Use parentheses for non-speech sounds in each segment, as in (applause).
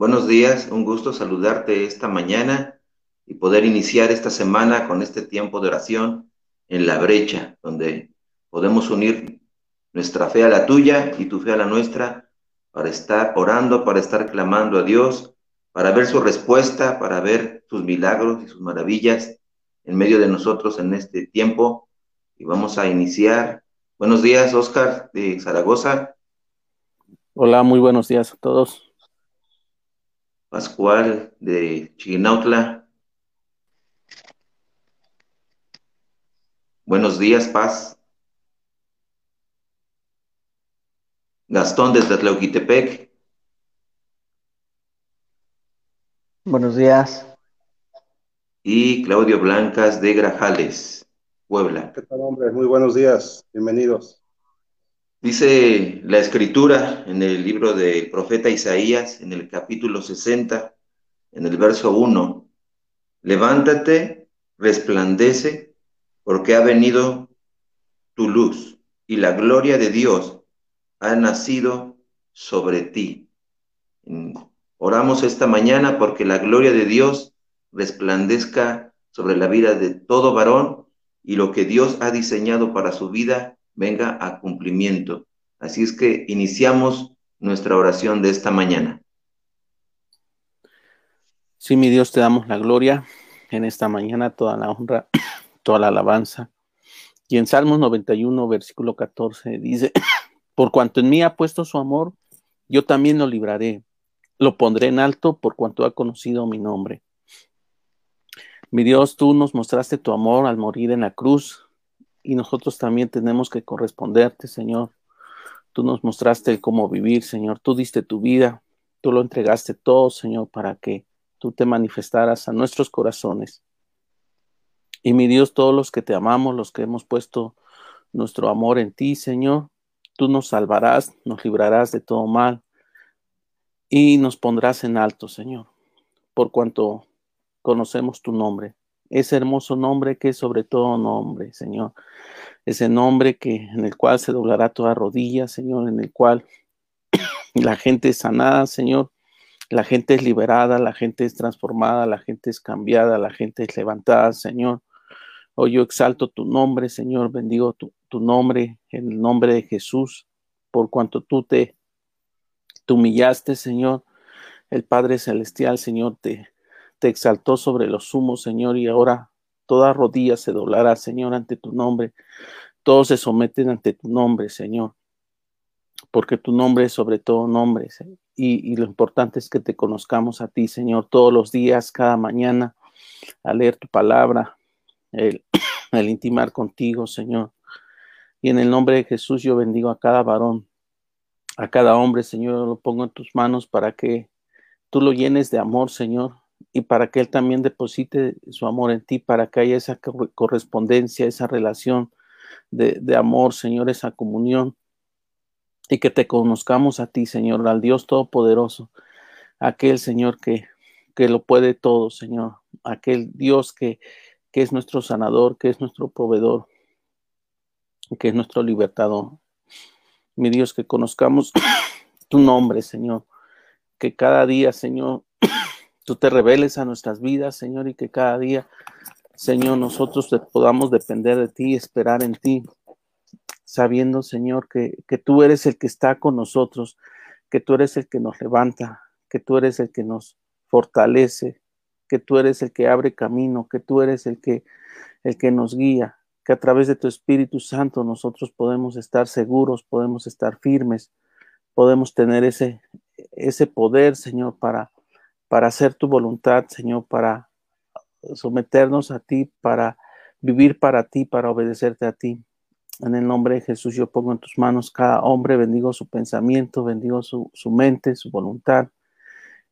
buenos días, un gusto saludarte esta mañana y poder iniciar esta semana con este tiempo de oración en la brecha, donde podemos unir nuestra fe a la tuya y tu fe a la nuestra para estar orando, para estar clamando a Dios, para ver su respuesta, para ver sus milagros y sus maravillas en medio de nosotros en este tiempo. Y vamos a iniciar. Buenos días, Oscar de Zaragoza. Hola, muy buenos días a todos. Pascual de Chignautla. Buenos días, Paz. Gastón desde Tlauquitepec. Buenos días. Y Claudio Blancas de Grajales, Puebla. ¿Qué tal, hombre? Muy buenos días. Bienvenidos. Dice la escritura en el libro del profeta Isaías, en el capítulo 60, en el verso 1, levántate, resplandece, porque ha venido tu luz y la gloria de Dios ha nacido sobre ti. Oramos esta mañana porque la gloria de Dios resplandezca sobre la vida de todo varón y lo que Dios ha diseñado para su vida venga a cumplimiento. Así es que iniciamos nuestra oración de esta mañana. Sí, mi Dios, te damos la gloria en esta mañana, toda la honra, (clears throat) toda la alabanza. Y en Salmos 91, versículo 14, dice, (clears throat) por cuanto en mí ha puesto su amor, yo también lo libraré, lo pondré en alto por cuanto ha conocido mi nombre. Mi Dios, tú nos mostraste tu amor al morir en la cruz, y nosotros también tenemos que corresponderte, Señor. Tú nos mostraste cómo vivir, Señor. Tú diste tu vida, tú lo entregaste todo, Señor, para que tú te manifestaras a nuestros corazones. Y mi Dios, todos los que te amamos, los que hemos puesto nuestro amor en ti, Señor, tú nos salvarás, nos librarás de todo mal y nos pondrás en alto, Señor, por cuanto conocemos tu nombre ese hermoso nombre que es sobre todo nombre, Señor. Ese nombre que en el cual se doblará toda rodilla, Señor, en el cual (coughs) la gente es sanada, Señor. La gente es liberada, la gente es transformada, la gente es cambiada, la gente es levantada, Señor. Hoy yo exalto tu nombre, Señor, bendigo tu, tu nombre en el nombre de Jesús, por cuanto tú te, te humillaste, Señor. El Padre Celestial, Señor, te, te exaltó sobre los sumos, Señor, y ahora toda rodilla se doblará, Señor, ante tu nombre. Todos se someten ante tu nombre, Señor, porque tu nombre es sobre todo nombre. Y, lo importante es que te conozcamos a ti, Señor, todos los días, cada mañana, a leer tu palabra, el, (clears throat) el intimar contigo, Señor. Y en el nombre de Jesús yo bendigo a cada varón, a cada hombre, Señor, lo pongo en tus manos para que tú lo llenes de amor, Señor, y para que Él también deposite su amor en ti, para que haya esa correspondencia, esa relación de, amor, Señor, esa comunión, y que te conozcamos a ti, Señor, al Dios Todopoderoso, aquel Señor que, que lo puede todo, Señor, aquel Dios que, que es nuestro sanador, que es nuestro proveedor, que es nuestro libertador. Mi Dios, que conozcamos (coughs) tu nombre, Señor, que cada día, Señor, tú te reveles a nuestras vidas, Señor, y que cada día, Señor, nosotros podamos depender de ti, esperar en ti, sabiendo, Señor, que, que tú eres el que está con nosotros, que tú eres el que nos levanta, que tú eres el que nos fortalece, que tú eres el que abre camino, que tú eres el que, el que nos guía, que a través de tu Espíritu Santo nosotros podemos estar seguros, podemos estar firmes, podemos tener ese, ese poder, Señor, para, para hacer tu voluntad, Señor, para someternos a ti, para vivir para ti, para obedecerte a ti. En el nombre de Jesús yo pongo en tus manos cada hombre, bendigo su pensamiento, bendigo su, mente, su voluntad.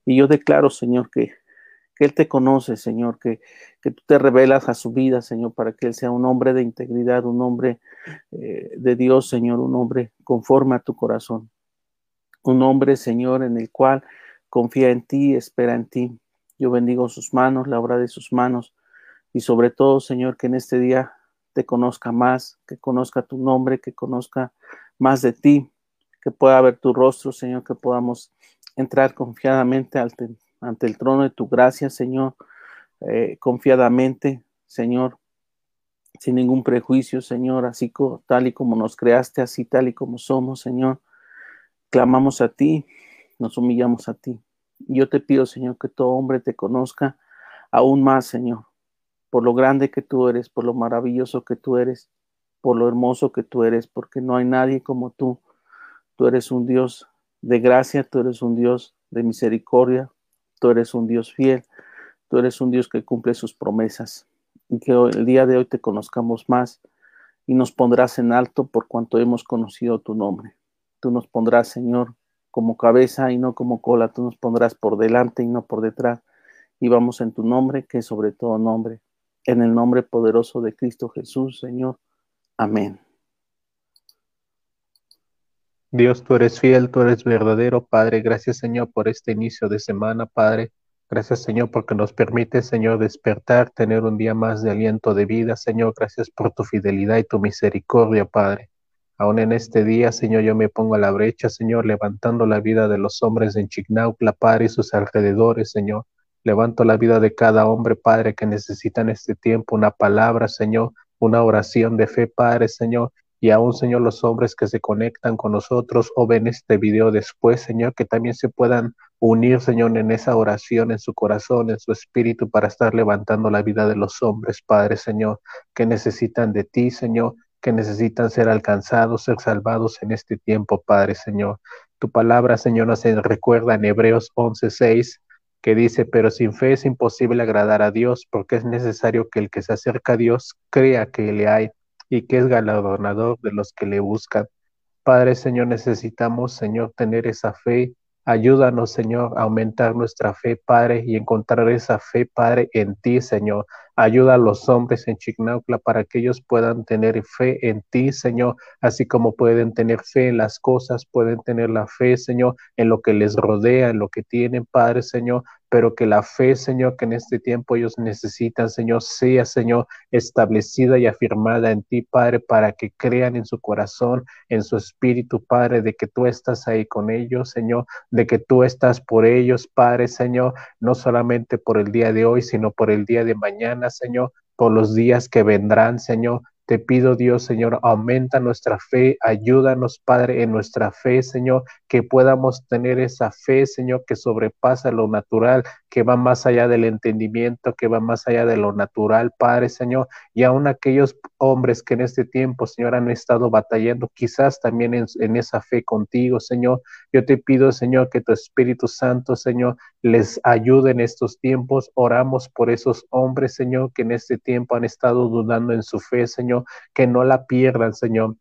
Y yo declaro, Señor, que, que Él te conoce, Señor, que, que, tú te revelas a su vida, Señor, para que Él sea un hombre de integridad, un hombre eh, de Dios, Señor, un hombre conforme a tu corazón. Un hombre, Señor, en el cual confía en ti, espera en ti. Yo bendigo sus manos, la obra de sus manos, y sobre todo, Señor, que en este día te conozca más, que conozca tu nombre, que conozca más de ti, que pueda ver tu rostro, Señor, que podamos entrar confiadamente ante, ante el trono de tu gracia, Señor, eh, confiadamente, Señor, sin ningún prejuicio, Señor, así tal y como nos creaste, así tal y como somos, Señor. Clamamos a ti, nos humillamos a ti. Yo te pido, Señor, que todo hombre te conozca aún más, Señor, por lo grande que tú eres, por lo maravilloso que tú eres, por lo hermoso que tú eres, porque no hay nadie como tú. Tú eres un Dios de gracia, tú eres un Dios de misericordia, tú eres un Dios fiel, tú eres un Dios que cumple sus promesas y que el día de hoy te conozcamos más y nos pondrás en alto por cuanto hemos conocido tu nombre. Tú nos pondrás, Señor, como cabeza y no como cola, tú nos pondrás por delante y no por detrás. Y vamos en tu nombre, que es sobre todo nombre, en el nombre poderoso de Cristo Jesús, Señor. Amén. Dios, tú eres fiel, tú eres verdadero, Padre. Gracias, Señor, por este inicio de semana, Padre. Gracias, Señor, porque nos permite, Señor, despertar, tener un día más de aliento de vida. Señor, gracias por tu fidelidad y tu misericordia, Padre. Aún en este día, Señor, yo me pongo a la brecha, Señor, levantando la vida de los hombres en Chignaucla, Padre, y sus alrededores, Señor. Levanto la vida de cada hombre, Padre, que necesita en este tiempo una palabra, Señor, una oración de fe, Padre, Señor, y aún, Señor, los hombres que se conectan con nosotros o ven este video después, Señor, que también se puedan unir, Señor, en esa oración, en su corazón, en su espíritu, para estar levantando la vida de los hombres, Padre, Señor, que necesitan de ti, Señor, que necesitan ser alcanzados, ser salvados en este tiempo, Padre, Señor. Tu palabra, Señor, nos recuerda en Hebreos 11:6 que dice, pero sin fe es imposible agradar a Dios, porque es necesario que el que se acerca a Dios crea que le hay y que es galardonador de los que le buscan. Padre, Señor, necesitamos, Señor, tener esa fe. Ayúdanos, Señor, a aumentar nuestra fe, Padre, y encontrar esa fe, Padre, en ti, Señor. Ayuda a los hombres en Chignaucla para que ellos puedan tener fe en ti, Señor, así como pueden tener fe en las cosas, pueden tener la fe, Señor, en lo que les rodea, en lo que tienen, Padre, Señor, pero que la fe, Señor, que en este tiempo ellos necesitan, Señor, sea, Señor, establecida y afirmada en ti, Padre, para que crean en su corazón, en su espíritu, Padre, de que tú estás ahí con ellos, Señor, de que tú estás por ellos, Padre, Señor, no solamente por el día de hoy, sino por el día de mañana, Señor, por los días que vendrán, Señor, te pido, Dios, Señor, aumenta nuestra fe, ayúdanos, Padre, en nuestra fe, Señor, que podamos tener esa fe, Señor, que sobrepasa lo natural, que va más allá del entendimiento, que va más allá de lo natural, Padre, Señor, y aún aquellos hombres que en este tiempo, Señor, han estado batallando, quizás también en, en esa fe contigo, Señor. Yo te pido, Señor, que tu Espíritu Santo, Señor, les ayude en estos tiempos. Oramos por esos hombres, Señor, que en este tiempo han estado dudando en su fe, Señor, que no la pierdan, Señor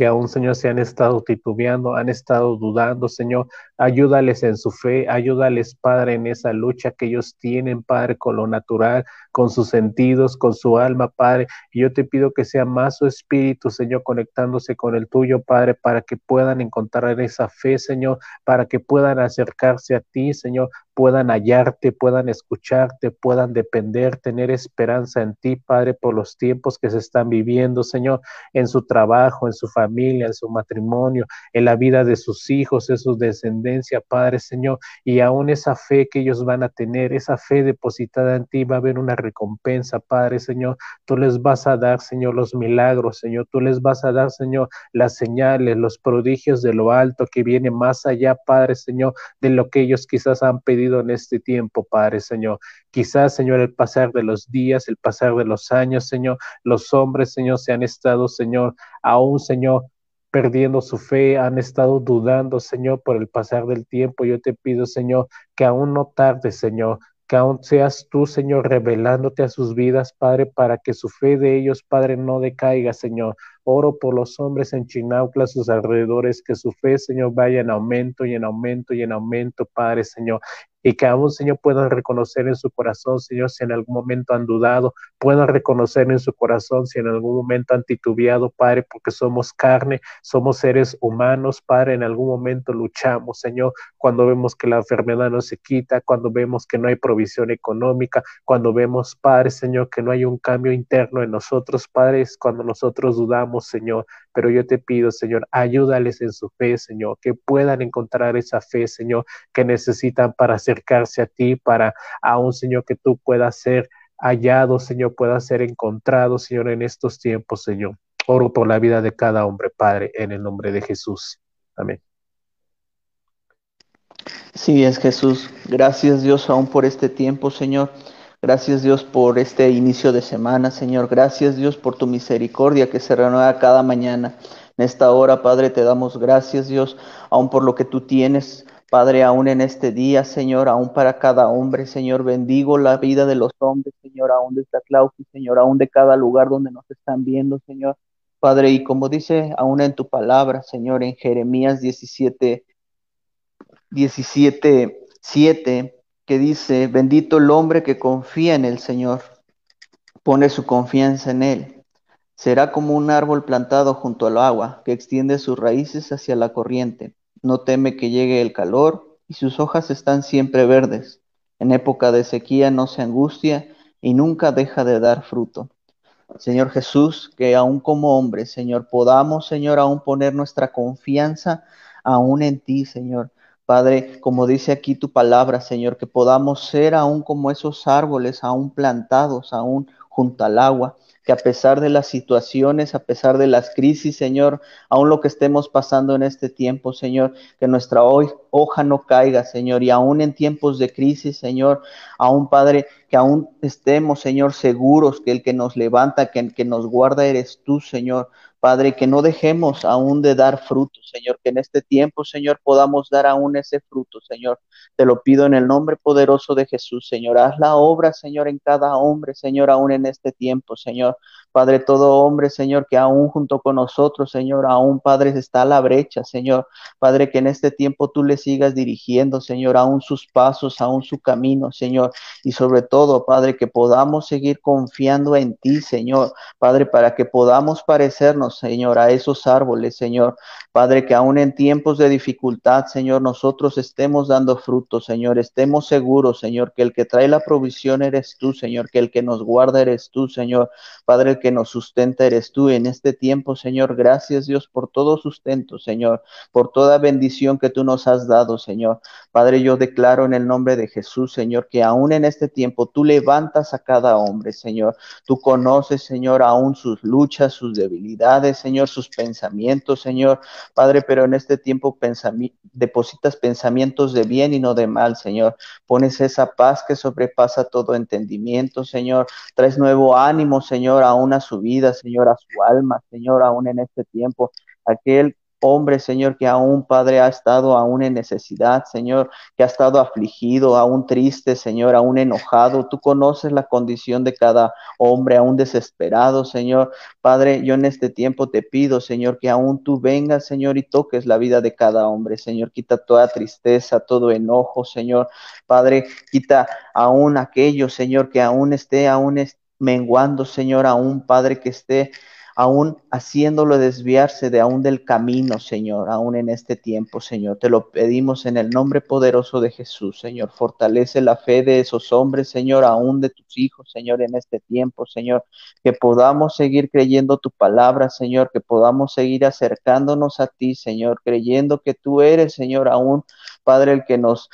que aún, Señor, se han estado titubeando, han estado dudando, Señor. Ayúdales en su fe, ayúdales, Padre, en esa lucha que ellos tienen, Padre, con lo natural, con sus sentidos, con su alma, Padre. Y yo te pido que sea más su espíritu, Señor, conectándose con el tuyo, Padre, para que puedan encontrar esa fe, Señor, para que puedan acercarse a ti, Señor, puedan hallarte, puedan escucharte, puedan depender, tener esperanza en ti, Padre, por los tiempos que se están viviendo, Señor, en su trabajo, en su familia, en su matrimonio, en la vida de sus hijos, en su descendencia, Padre, Señor, y aún esa fe que ellos van a tener, esa fe depositada en ti, va a haber una recompensa, Padre, Señor, tú les vas a dar, Señor, los milagros, Señor, tú les vas a dar, Señor, las señales, los prodigios de lo alto que viene más allá, Padre, Señor, de lo que ellos quizás han pedido en este tiempo, Padre Señor. Quizás, Señor, el pasar de los días, el pasar de los años, Señor, los hombres, Señor, se han estado, Señor, aún, Señor, perdiendo su fe, han estado dudando, Señor, por el pasar del tiempo. Yo te pido, Señor, que aún no tarde, Señor, que aún seas tú, Señor, revelándote a sus vidas, Padre, para que su fe de ellos, Padre, no decaiga, Señor. Oro por los hombres en Chinaucla, sus alrededores, que su fe, Señor, vaya en aumento y en aumento y en aumento, Padre, Señor. Y que aún, Señor, puedan reconocer en su corazón, Señor, si en algún momento han dudado, puedan reconocer en su corazón si en algún momento han titubeado, Padre, porque somos carne, somos seres humanos, Padre, en algún momento luchamos, Señor, cuando vemos que la enfermedad no se quita, cuando vemos que no hay provisión económica, cuando vemos, Padre, Señor, que no hay un cambio interno en nosotros, Padre, es cuando nosotros dudamos Señor, pero yo te pido, Señor, ayúdales en su fe, Señor, que puedan encontrar esa fe, Señor, que necesitan para acercarse a ti, para aún, Señor, que tú puedas ser hallado, Señor, pueda ser encontrado, Señor, en estos tiempos, Señor. Oro por la vida de cada hombre, Padre, en el nombre de Jesús. Amén. Sí, es Jesús. Gracias Dios aún por este tiempo, Señor. Gracias Dios por este inicio de semana, Señor. Gracias Dios por tu misericordia que se renueva cada mañana. En esta hora, Padre, te damos gracias Dios, aún por lo que tú tienes Padre, aún en este día, Señor, aún para cada hombre, Señor, bendigo la vida de los hombres, Señor, aún de esta clausura, Señor, aún de cada lugar donde nos están viendo, Señor. Padre, y como dice aún en tu palabra, Señor, en Jeremías 17, 17, 7, que dice, bendito el hombre que confía en el Señor, pone su confianza en Él. Será como un árbol plantado junto al agua, que extiende sus raíces hacia la corriente no teme que llegue el calor y sus hojas están siempre verdes. En época de sequía no se angustia y nunca deja de dar fruto. Señor Jesús, que aún como hombres, Señor, podamos, Señor, aún poner nuestra confianza aún en ti, Señor. Padre, como dice aquí tu palabra, Señor, que podamos ser aún como esos árboles, aún plantados, aún junto al agua, que a pesar de las situaciones, a pesar de las crisis, Señor, aún lo que estemos pasando en este tiempo, Señor, que nuestra hoja no caiga, Señor, y aún en tiempos de crisis, Señor, aún Padre, que aún estemos, Señor, seguros que el que nos levanta, que el que nos guarda eres tú, Señor. Padre, que no dejemos aún de dar fruto, Señor, que en este tiempo, Señor, podamos dar aún ese fruto, Señor. Te lo pido en el nombre poderoso de Jesús, Señor. Haz la obra, Señor, en cada hombre, Señor, aún en este tiempo, Señor. Padre, todo hombre, Señor, que aún junto con nosotros, Señor, aún, Padre, está a la brecha, Señor. Padre, que en este tiempo tú le sigas dirigiendo, Señor, aún sus pasos, aún su camino, Señor. Y sobre todo, Padre, que podamos seguir confiando en ti, Señor. Padre, para que podamos parecernos, Señor, a esos árboles, Señor. Padre, que aún en tiempos de dificultad, Señor, nosotros estemos dando fruto, Señor. Estemos seguros, Señor, que el que trae la provisión eres tú, Señor, que el que nos guarda eres tú, Señor. Padre, que nos sustenta eres tú en este tiempo, Señor. Gracias, Dios, por todo sustento, Señor, por toda bendición que tú nos has dado, Señor. Padre, yo declaro en el nombre de Jesús, Señor, que aún en este tiempo tú levantas a cada hombre, Señor. Tú conoces, Señor, aún sus luchas, sus debilidades, Señor, sus pensamientos, Señor. Padre, pero en este tiempo depositas pensamientos de bien y no de mal, Señor. Pones esa paz que sobrepasa todo entendimiento, Señor. Traes nuevo ánimo, Señor, aún a su vida, Señor, a su alma, Señor, aún en este tiempo. Aquel hombre, Señor, que aún, Padre, ha estado aún en necesidad, Señor, que ha estado afligido, aún triste, Señor, aún enojado. Tú conoces la condición de cada hombre, aún desesperado, Señor. Padre, yo en este tiempo te pido, Señor, que aún tú vengas, Señor, y toques la vida de cada hombre, Señor. Quita toda tristeza, todo enojo, Señor. Padre, quita aún aquello, Señor, que aún esté, aún menguando, Señor, aún, Padre, que esté aún haciéndolo desviarse de aún del camino, Señor, aún en este tiempo, Señor. Te lo pedimos en el nombre poderoso de Jesús, Señor. Fortalece la fe de esos hombres, Señor, aún de tus hijos, Señor, en este tiempo, Señor. Que podamos seguir creyendo tu palabra, Señor, que podamos seguir acercándonos a ti, Señor, creyendo que tú eres, Señor, aún, Padre, el que nos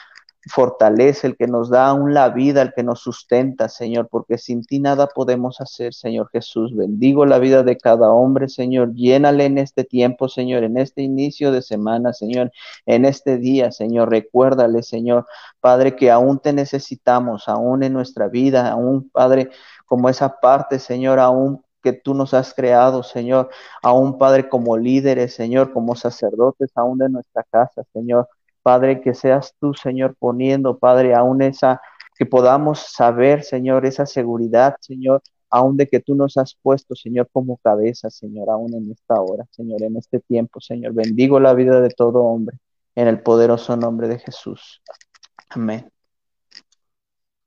fortalece, el que nos da aún la vida, el que nos sustenta, Señor, porque sin ti nada podemos hacer, Señor Jesús. Bendigo la vida de cada hombre, Señor. Llénale en este tiempo, Señor, en este inicio de semana, Señor, en este día, Señor. Recuérdale, Señor, Padre, que aún te necesitamos, aún en nuestra vida, aún, Padre, como esa parte, Señor, aún que tú nos has creado, Señor, aún Padre como líderes, Señor, como sacerdotes, aún de nuestra casa, Señor. Padre, que seas tú, Señor, poniendo, Padre, aún esa, que podamos saber, Señor, esa seguridad, Señor, aún de que tú nos has puesto, Señor, como cabeza, Señor, aún en esta hora, Señor, en este tiempo, Señor. Bendigo la vida de todo hombre, en el poderoso nombre de Jesús. Amén.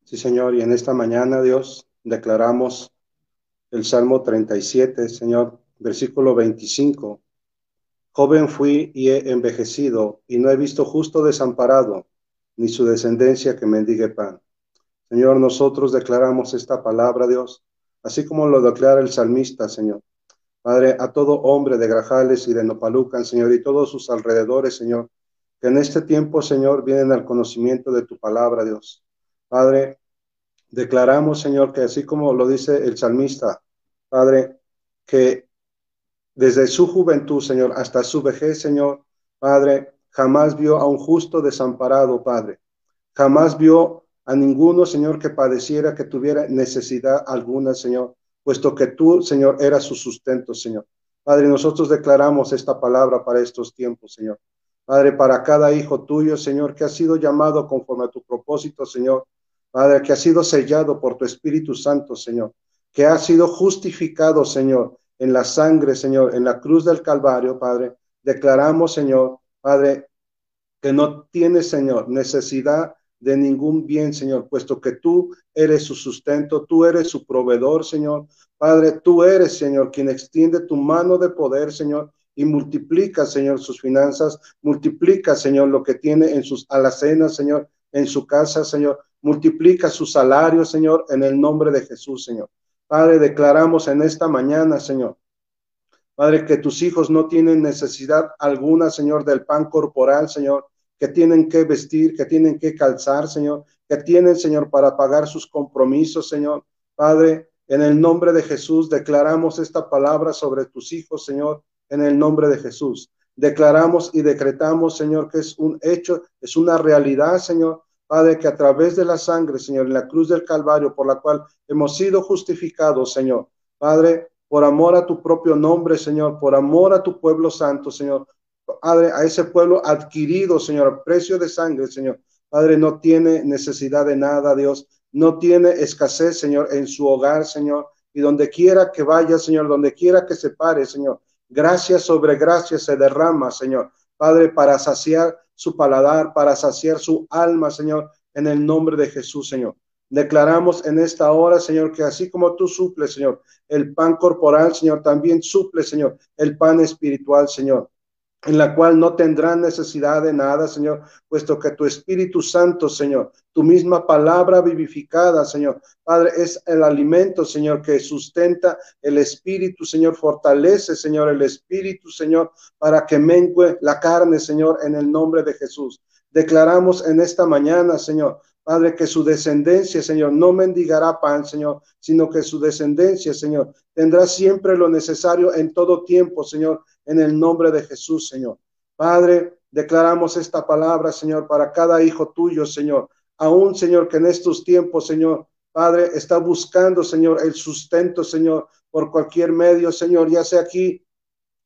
Sí, Señor, y en esta mañana, Dios, declaramos el Salmo 37, Señor, versículo 25. Joven fui y he envejecido, y no he visto justo desamparado, ni su descendencia que mendigue pan. Señor, nosotros declaramos esta palabra, Dios, así como lo declara el salmista, Señor. Padre, a todo hombre de Grajales y de Nopalucan, Señor, y todos sus alrededores, Señor, que en este tiempo, Señor, vienen al conocimiento de tu palabra, Dios. Padre, declaramos, Señor, que así como lo dice el salmista, Padre, que desde su juventud, Señor, hasta su vejez, Señor, Padre, jamás vio a un justo desamparado, Padre. Jamás vio a ninguno, Señor, que padeciera, que tuviera necesidad alguna, Señor, puesto que tú, Señor, eras su sustento, Señor. Padre, nosotros declaramos esta palabra para estos tiempos, Señor. Padre, para cada hijo tuyo, Señor, que ha sido llamado conforme a tu propósito, Señor. Padre, que ha sido sellado por tu Espíritu Santo, Señor. Que ha sido justificado, Señor, en la sangre, Señor, en la cruz del Calvario, Padre. Declaramos, Señor, Padre, que no tiene, Señor, necesidad de ningún bien, Señor, puesto que tú eres su sustento, tú eres su proveedor, Señor. Padre, tú eres, Señor, quien extiende tu mano de poder, Señor, y multiplica, Señor, sus finanzas, multiplica, Señor, lo que tiene en sus alacenas, Señor, en su casa, Señor, multiplica su salario, Señor, en el nombre de Jesús, Señor. Padre, declaramos en esta mañana, Señor, Padre, que tus hijos no tienen necesidad alguna, Señor, del pan corporal, Señor, que tienen que vestir, que tienen que calzar, Señor, que tienen, Señor, para pagar sus compromisos, Señor. Padre, en el nombre de Jesús declaramos esta palabra sobre tus hijos, Señor, en el nombre de Jesús. Declaramos y decretamos, Señor, que es un hecho, es una realidad, Señor. Padre, que a través de la sangre, Señor, en la cruz del Calvario, por la cual hemos sido justificados, Señor. Padre, por amor a tu propio nombre, Señor, por amor a tu pueblo santo, Señor. Padre, a ese pueblo adquirido, Señor, a precio de sangre, Señor. Padre, no tiene necesidad de nada, Dios. No tiene escasez, Señor, en su hogar, Señor. Y donde quiera que vaya, Señor, donde quiera que se pare, Señor, Gracia sobre gracia se derrama, Señor. Padre, para saciar su paladar, para saciar su alma, Señor, en el nombre de Jesús, Señor. Declaramos en esta hora, Señor, que así como tú suples, Señor, el pan corporal, Señor, también suple, Señor, el pan espiritual, Señor en la cual no tendrán necesidad de nada, Señor, puesto que tu Espíritu Santo, Señor, tu misma palabra vivificada, Señor, Padre, es el alimento, Señor, que sustenta el Espíritu, Señor, fortalece, Señor, el Espíritu, Señor, para que mengue la carne, Señor, en el nombre de Jesús. Declaramos en esta mañana, Señor, Padre, que su descendencia, Señor, no mendigará pan, Señor, sino que su descendencia, Señor, tendrá siempre lo necesario en todo tiempo, Señor, en el nombre de Jesús, Señor. Padre, declaramos esta palabra, Señor, para cada hijo tuyo, Señor. Aún, Señor, que en estos tiempos, Señor, Padre, está buscando, Señor, el sustento, Señor, por cualquier medio, Señor, ya sea aquí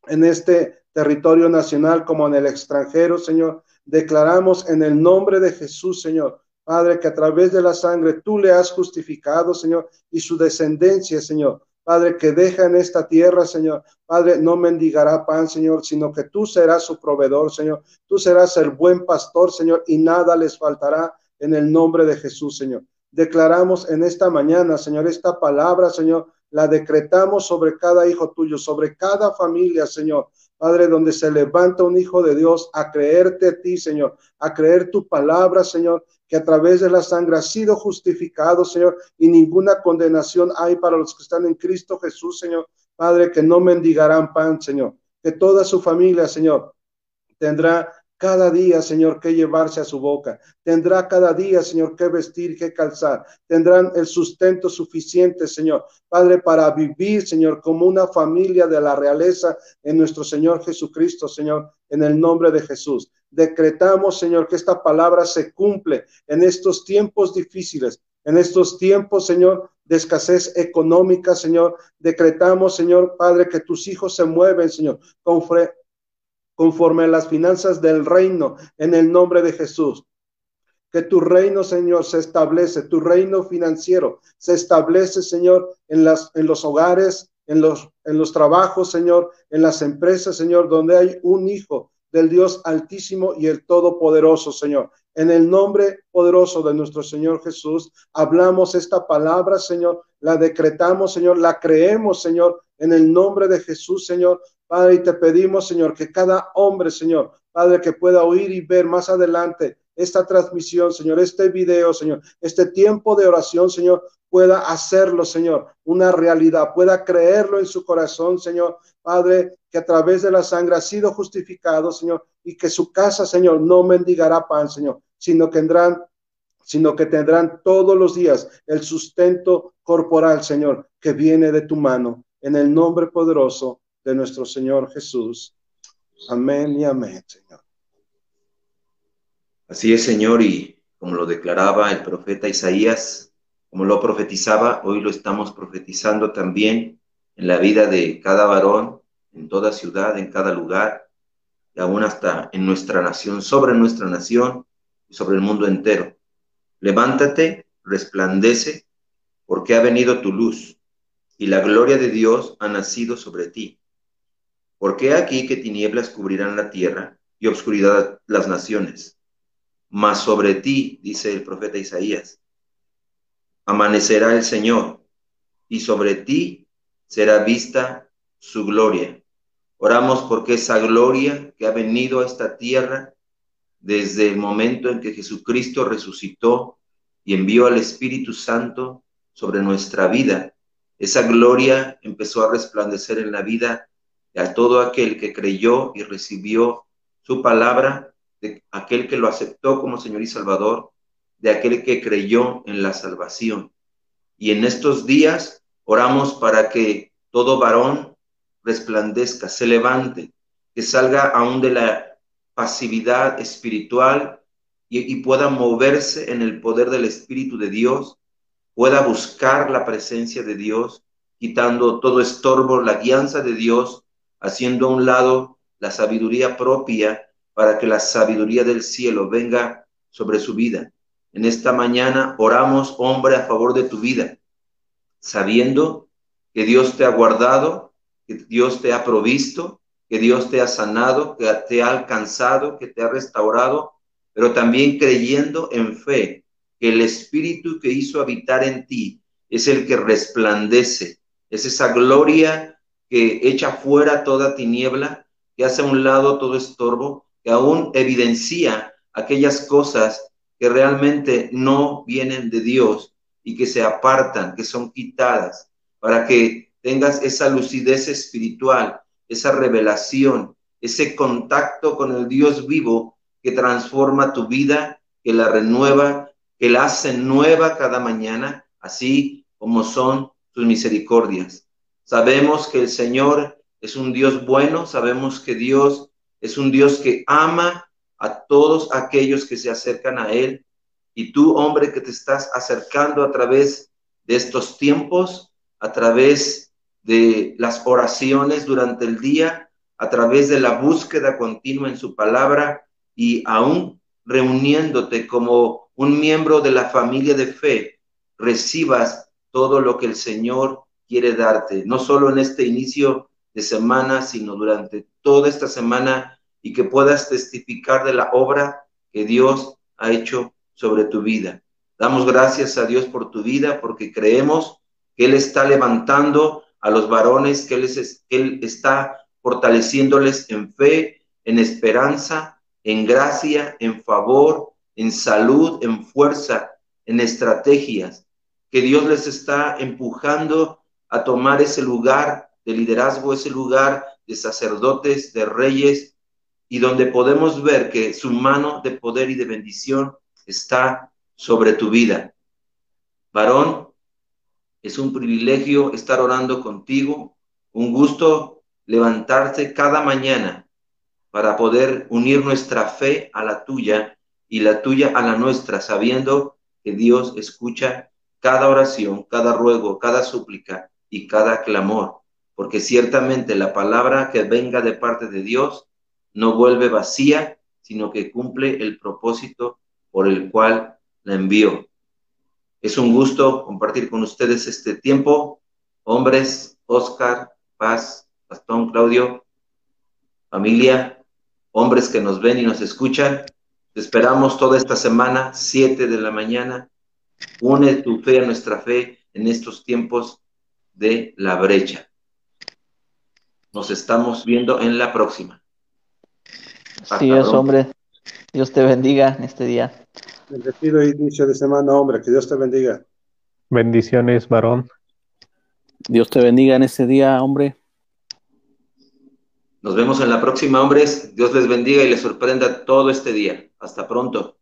en este territorio nacional como en el extranjero, Señor. Declaramos en el nombre de Jesús, Señor, Padre, que a través de la sangre tú le has justificado, Señor, y su descendencia, Señor. Padre, que deja en esta tierra, Señor. Padre, no mendigará pan, Señor, sino que tú serás su proveedor, Señor. Tú serás el buen pastor, Señor, y nada les faltará en el nombre de Jesús, Señor. Declaramos en esta mañana, Señor, esta palabra, Señor, la decretamos sobre cada hijo tuyo, sobre cada familia, Señor. Padre, donde se levanta un hijo de Dios a creerte a ti, Señor, a creer tu palabra, Señor, que a través de la sangre ha sido justificado, Señor, y ninguna condenación hay para los que están en Cristo Jesús, Señor. Padre, que no mendigarán pan, Señor, que toda su familia, Señor, tendrá cada día, Señor, que llevarse a su boca. Tendrá cada día, Señor, que vestir, que calzar. Tendrán el sustento suficiente, Señor, Padre, para vivir, Señor, como una familia de la realeza en nuestro Señor Jesucristo, Señor, en el nombre de Jesús. Decretamos, Señor, que esta palabra se cumple en estos tiempos difíciles, en estos tiempos, Señor, de escasez económica, Señor. Decretamos, Señor, Padre, que tus hijos se mueven, Señor, conforme a las finanzas del reino, en el nombre de Jesús. Que tu reino, Señor, se establece, tu reino financiero se establece, Señor, en, las, en los hogares, en los, en los trabajos, Señor, en las empresas, Señor, donde hay un hijo del Dios altísimo y el todopoderoso, Señor. En el nombre poderoso de nuestro Señor Jesús, hablamos esta palabra, Señor, la decretamos, Señor, la creemos, Señor, en el nombre de Jesús, Señor. Padre, y te pedimos, Señor, que cada hombre, Señor, Padre, que pueda oír y ver más adelante esta transmisión, Señor, este video, Señor, este tiempo de oración, Señor, pueda hacerlo, Señor, una realidad, pueda creerlo en su corazón, Señor, Padre, que a través de la sangre ha sido justificado, Señor, y que su casa, Señor, no mendigará pan, Señor, sino que tendrán sino que tendrán todos los días el sustento corporal, Señor, que viene de tu mano, en el nombre poderoso de nuestro Señor Jesús. Amén y amén, Señor. Así es, Señor, y como lo declaraba el profeta Isaías, como lo profetizaba, hoy lo estamos profetizando también en la vida de cada varón, en toda ciudad, en cada lugar, y aún hasta en nuestra nación, sobre nuestra nación y sobre el mundo entero. Levántate, resplandece, porque ha venido tu luz, y la gloria de Dios ha nacido sobre ti. Porque aquí que tinieblas cubrirán la tierra y obscuridad las naciones. Mas sobre ti, dice el profeta Isaías, amanecerá el Señor, y sobre ti será vista su gloria. Oramos porque esa gloria que ha venido a esta tierra desde el momento en que Jesucristo resucitó y envió al Espíritu Santo sobre nuestra vida, esa gloria empezó a resplandecer en la vida a todo aquel que creyó y recibió su palabra, de aquel que lo aceptó como Señor y Salvador, de aquel que creyó en la salvación. Y en estos días oramos para que todo varón resplandezca, se levante, que salga aún de la pasividad espiritual y, pueda moverse en el poder del Espíritu de Dios, pueda buscar la presencia de Dios, quitando todo estorbo, la guianza de Dios haciendo a un lado la sabiduría propia para que la sabiduría del cielo venga sobre su vida. En esta mañana oramos, hombre, a favor de tu vida, sabiendo que Dios te ha guardado, que Dios te ha provisto, que Dios te ha sanado, que te ha alcanzado, que te ha restaurado, pero también creyendo en fe que el Espíritu que hizo habitar en ti es el que resplandece, es esa gloria que echa fuera toda tiniebla, que hace a un lado todo estorbo, que aún evidencia aquellas cosas que realmente no vienen de Dios y que se apartan, que son quitadas, para que tengas esa lucidez espiritual, esa revelación, ese contacto con el Dios vivo que transforma tu vida, que la renueva, que la hace nueva cada mañana, así como son sus misericordias. Sabemos que el Señor es un Dios bueno, sabemos que Dios es un Dios que ama a todos aquellos que se acercan a Él. Y tú, hombre, que te estás acercando a través de estos tiempos, a través de las oraciones durante el día, a través de la búsqueda continua en su palabra y aún reuniéndote como un miembro de la familia de fe, recibas todo lo que el Señor quiere darte, no solo en este inicio de semana, sino durante toda esta semana y que puedas testificar de la obra que Dios ha hecho sobre tu vida. Damos gracias a Dios por tu vida porque creemos que Él está levantando a los varones, que Él, es, Él está fortaleciéndoles en fe, en esperanza, en gracia, en favor, en salud, en fuerza, en estrategias, que Dios les está empujando a tomar ese lugar de liderazgo, ese lugar de sacerdotes, de reyes, y donde podemos ver que su mano de poder y de bendición está sobre tu vida. Varón, es un privilegio estar orando contigo, un gusto levantarse cada mañana para poder unir nuestra fe a la tuya y la tuya a la nuestra, sabiendo que Dios escucha cada oración, cada ruego, cada súplica y cada clamor, porque ciertamente la palabra que venga de parte de Dios no vuelve vacía, sino que cumple el propósito por el cual la envió. Es un gusto compartir con ustedes este tiempo. Hombres, Oscar, Paz, Gastón, Claudio, familia, hombres que nos ven y nos escuchan. Te esperamos toda esta semana, 7 de la mañana. Une tu fe a nuestra fe en estos tiempos de la brecha. Nos estamos viendo en la próxima. Así es, hombre. Dios te bendiga en este día. Bendecido inicio de semana, hombre. Que Dios te bendiga. Bendiciones, varón. Dios te bendiga en este día, hombre. Nos vemos en la próxima, hombres. Dios les bendiga y les sorprenda todo este día. Hasta pronto.